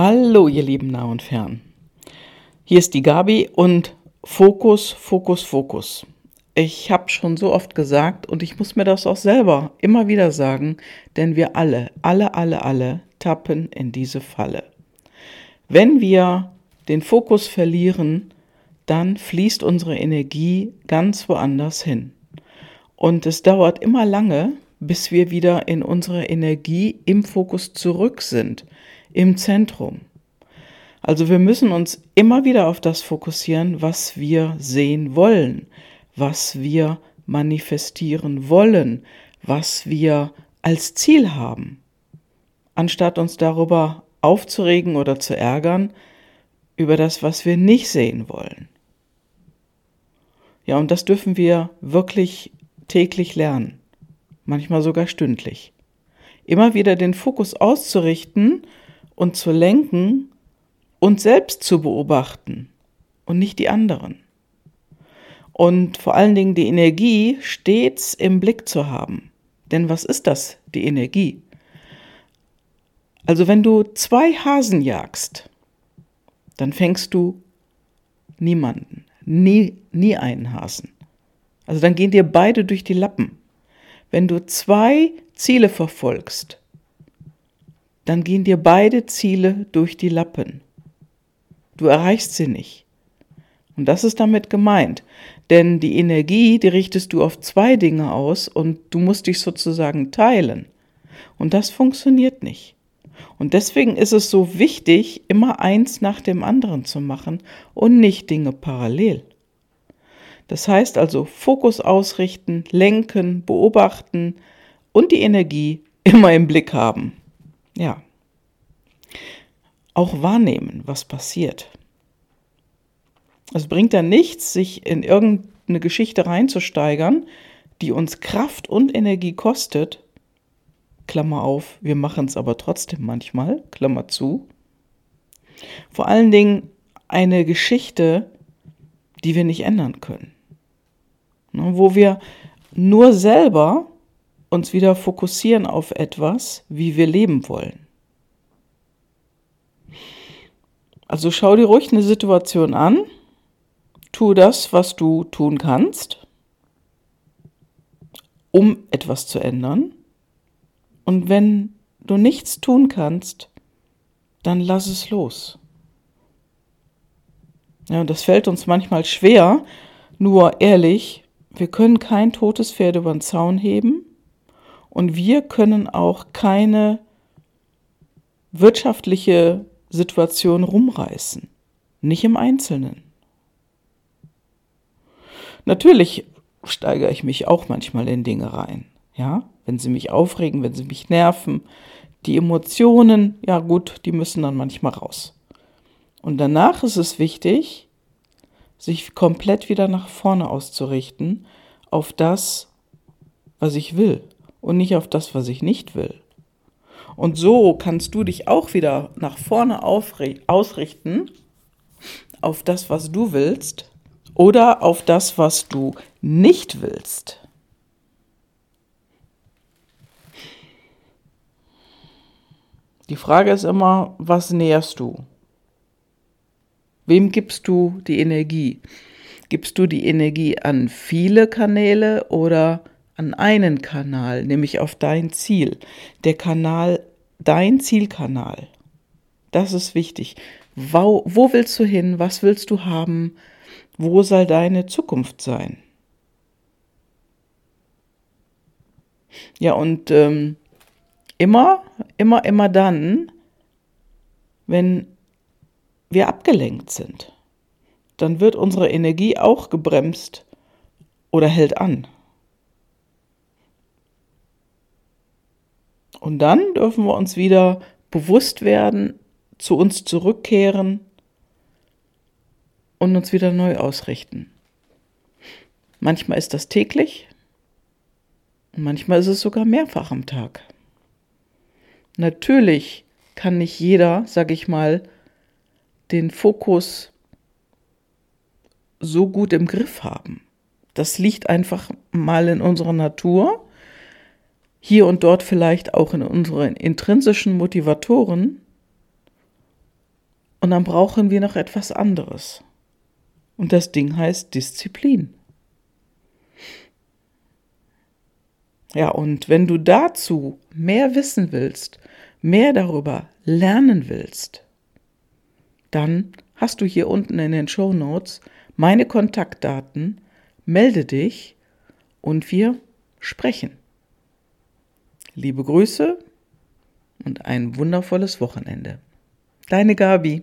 Hallo, ihr lieben nah und fern. Hier ist die Gabi und Fokus, Fokus, Fokus. Ich habe schon so oft gesagt und ich muss mir das auch selber immer wieder sagen, denn wir alle, alle, alle, alle tappen in diese Falle. Wenn wir den Fokus verlieren, dann fließt unsere Energie ganz woanders hin. Und es dauert immer lange, bis wir wieder in unsere Energie im Fokus zurück sind, im Zentrum. Also wir müssen uns immer wieder auf das fokussieren, was wir sehen wollen, was wir manifestieren wollen, was wir als Ziel haben. Anstatt uns darüber aufzuregen oder zu ärgern, über das, was wir nicht sehen wollen. Ja, und das dürfen wir wirklich täglich lernen, manchmal sogar stündlich. Immer wieder den Fokus auszurichten und zu lenken und selbst zu beobachten und nicht die anderen. Und vor allen Dingen die Energie stets im Blick zu haben. Denn was ist das, die Energie? Also wenn du zwei Hasen jagst, dann fängst du niemanden, nie, nie einen Hasen. Also dann gehen dir beide durch die Lappen. Wenn du zwei Ziele verfolgst, dann gehen dir beide Ziele durch die Lappen. Du erreichst sie nicht. Und das ist damit gemeint. Denn die Energie, die richtest du auf zwei Dinge aus und du musst dich sozusagen teilen. Und das funktioniert nicht. Und deswegen ist es so wichtig, immer eins nach dem anderen zu machen und nicht Dinge parallel. Das heißt also Fokus ausrichten, lenken, beobachten und die Energie immer im Blick haben. Ja. Auch wahrnehmen, was passiert. Es bringt dann nichts, sich in irgendeine Geschichte reinzusteigern, die uns Kraft und Energie kostet. Klammer auf, wir machen es aber trotzdem manchmal, Klammer zu. Vor allen Dingen eine Geschichte, die wir nicht ändern können. Ne, wo wir nur selber uns wieder fokussieren auf etwas, wie wir leben wollen. Also schau dir ruhig eine Situation an, tu das, was du tun kannst, um etwas zu ändern. Und wenn du nichts tun kannst, dann lass es los. Ja, und das fällt uns manchmal schwer, nur ehrlich, wir können kein totes Pferd über den Zaun heben und wir können auch keine wirtschaftliche Situation rumreißen. Nicht im Einzelnen. Natürlich steigere ich mich auch manchmal in Dinge rein. Ja, wenn sie mich aufregen, wenn sie mich nerven. Die Emotionen, ja gut, die müssen dann manchmal raus. Und danach ist es wichtig, sich komplett wieder nach vorne auszurichten, auf das, was ich will und nicht auf das, was ich nicht will. Und so kannst du dich auch wieder nach vorne ausrichten auf das, was du willst oder auf das, was du nicht willst. Die Frage ist immer, was näherst du? Wem gibst du die Energie? Gibst du die Energie an viele Kanäle oder an einen Kanal, nämlich auf dein Ziel? Der Kanal, dein Zielkanal. Das ist wichtig. Wo, wo willst du hin? Was willst du haben? Wo soll deine Zukunft sein? Ja, und ähm, immer, immer, immer dann, wenn wir abgelenkt sind, dann wird unsere Energie auch gebremst oder hält an. Und dann dürfen wir uns wieder bewusst werden, zu uns zurückkehren und uns wieder neu ausrichten. Manchmal ist das täglich, manchmal ist es sogar mehrfach am Tag. Natürlich kann nicht jeder, sag ich mal, den Fokus so gut im Griff haben. Das liegt einfach mal in unserer Natur, hier und dort vielleicht auch in unseren intrinsischen Motivatoren Und dann brauchen wir noch etwas anderes. Und das Ding heißt Disziplin. Ja, und wenn du dazu mehr wissen willst, mehr darüber lernen willst, dann hast du hier unten in den Show Notes meine Kontaktdaten, melde dich und wir sprechen. Liebe Grüße und ein wundervolles Wochenende. Deine Gabi.